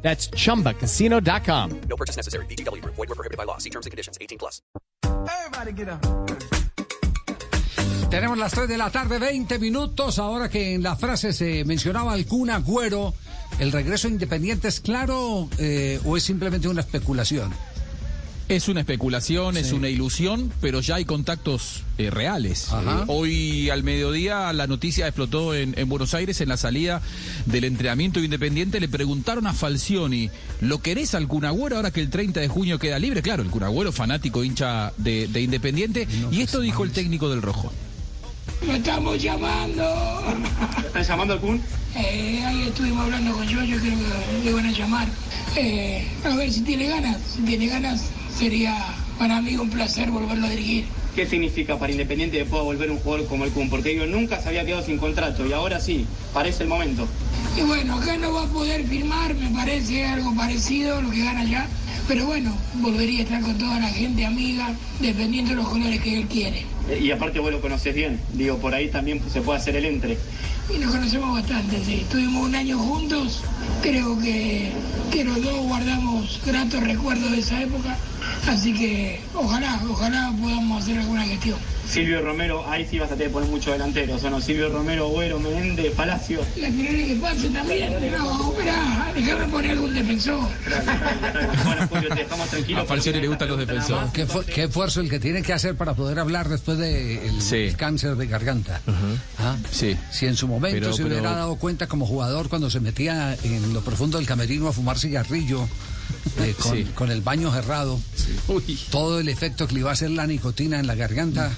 That's chumbacasino.com. No purchase necessary. BGW. Void were prohibited by law. See terms and conditions. 18 plus. Everybody get up. Tenemos las 3 de la tarde, 20 minutos. Ahora que en la frase se mencionaba al Kun Agüero, ¿el regreso independiente es claro eh, o es simplemente una especulación? Es una especulación, es una ilusión, pero ya hay contactos eh, reales. Ajá. Eh, hoy al mediodía la noticia explotó en, en Buenos Aires en la salida del entrenamiento independiente. Le preguntaron a Falcioni, ¿lo querés al Cunagüero ahora que el 30 de junio queda libre? Claro, el Cunagüero fanático hincha de, de Independiente. y esto dijo el técnico del Rojo. Lo estamos llamando. ¿Están llamando al Kun? Eh, ahí estuvimos hablando con yo, yo creo que le van a llamar. Eh, a ver si tiene ganas. Si tiene ganas, sería para mí un placer volverlo a dirigir. ¿Qué significa para Independiente que pueda volver un jugador como el Kun? Porque digo, nunca se había quedado sin contrato y ahora sí, parece el momento. Y bueno, acá no va a poder firmar, me parece algo parecido a lo que gana allá. Pero bueno, volvería a estar con toda la gente amiga, dependiendo de los colores que él quiere. Eh, Y aparte vos lo conoces bien. Digo, por ahí también se puede hacer el entre. Y nos conocemos bastante, sí. Estuvimos un año juntos. Creo que, que los dos guardamos gratos recuerdos de esa época. Así que ojalá, ojalá podamos hacer alguna gestión. Silvio Romero, ahí sí vas a tener que poner muchos delanteros, ¿o no? Silvio Romero, Güero, Menéndez, Palacio. La querés que pase también. No, esperá, déjame poner algún defensor. bueno, Julio, te dejamos tranquilo. A Falcioni le gustan los defensores. ¿Qué, qué esfuerzo el que tiene que hacer para poder hablar después del Sí. cáncer de garganta? ¿Ah? Sí. Si en su momento Pero- se pero- hubiera dado cuenta como jugador cuando se metía en lo profundo del camerino a fumar cigarrillo eh, con, Sí. con el baño cerrado, todo el efecto que le iba a hacer la nicotina en la garganta,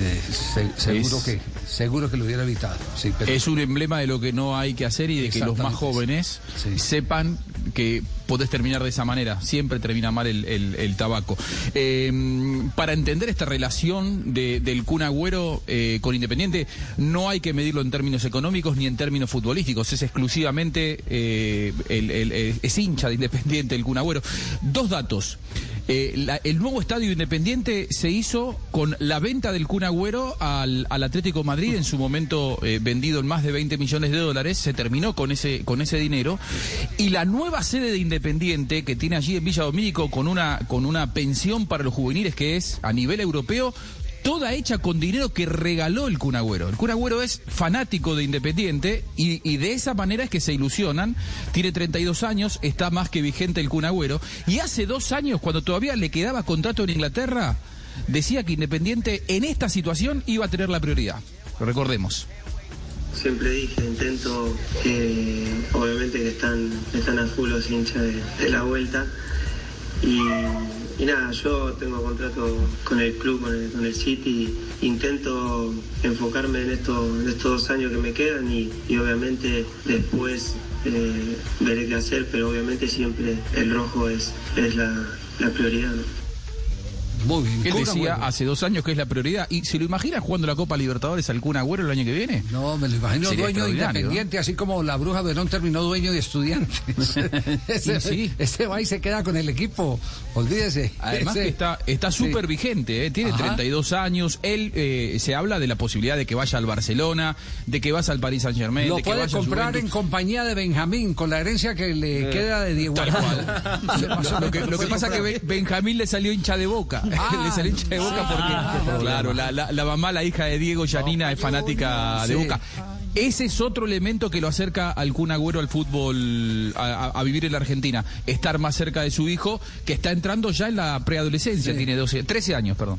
eh, se- seguro Es- que seguro que lo hubiera evitado. Sí, pero- Es un emblema de lo que no hay que hacer y de que los más jóvenes sí. sepan que podés terminar de esa manera. Siempre termina mal el, el- el tabaco. Eh, para entender esta relación de- del Kun Agüero eh, con Independiente, no hay que medirlo en términos económicos ni en términos futbolísticos. Es exclusivamente eh, el, es hincha de Independiente el Kun Agüero. Dos datos. Eh, la- el nuevo estadio Independiente se hizo con la venta del Kun Agüero al, Atlético Madrid, en su momento eh, vendido en más de 20 millones de dólares, se terminó con ese, con ese dinero. Y la nueva sede de Independiente, que tiene allí en Villa Domínico, con una, con una pensión para los juveniles que es a nivel europeo, toda hecha con dinero que regaló el Kun Agüero. El Kun Agüero es fanático de Independiente y, de esa manera es que se ilusionan. Tiene 32 años, está más que vigente el Kun Agüero. Y hace dos años, cuando todavía le quedaba contrato en Inglaterra, decía que Independiente en esta situación iba a tener la prioridad. Recordemos. Siempre dije, intento que obviamente que están, están a full los de, de la vuelta. Y, y nada, yo tengo contrato con el club, con el, con el City. Intento enfocarme en, esto, estos dos años que me quedan y, obviamente después eh, veré qué hacer, pero obviamente siempre el rojo es, es la, prioridad. Muy bien. Él decía Agüero. hace dos años que es la prioridad. ¿Y se lo imagina jugando la Copa Libertadores al Kun Agüero el año que viene? No, me lo imagino Sería dueño de independiente, así como la bruja Verón terminó dueño de estudiantes. ese, sí. ese va y se queda con el equipo, olvídese. Además Ese- que está está Sí. súper vigente, ¿eh? tiene Ajá. 32 años. Él eh, se habla de la posibilidad de que vaya al Barcelona, de que vaya al Paris Saint Germain, Lo de que puede vaya comprar en compañía de Benjamín, con la herencia que le queda de Diego Tal cual. Lo que, lo que pasa es que Ben- Benjamín le salió hincha de boca. Ah, le salió hincha de boca porque, claro, la, la- la mamá, la hija de Diego, Janina, es fanática de boca. Ese es otro elemento que lo acerca al Kun Agüero al fútbol, a, a- a vivir en la Argentina. Estar más cerca de su hijo, que está entrando ya en la preadolescencia, tiene 12, 13 años, perdón.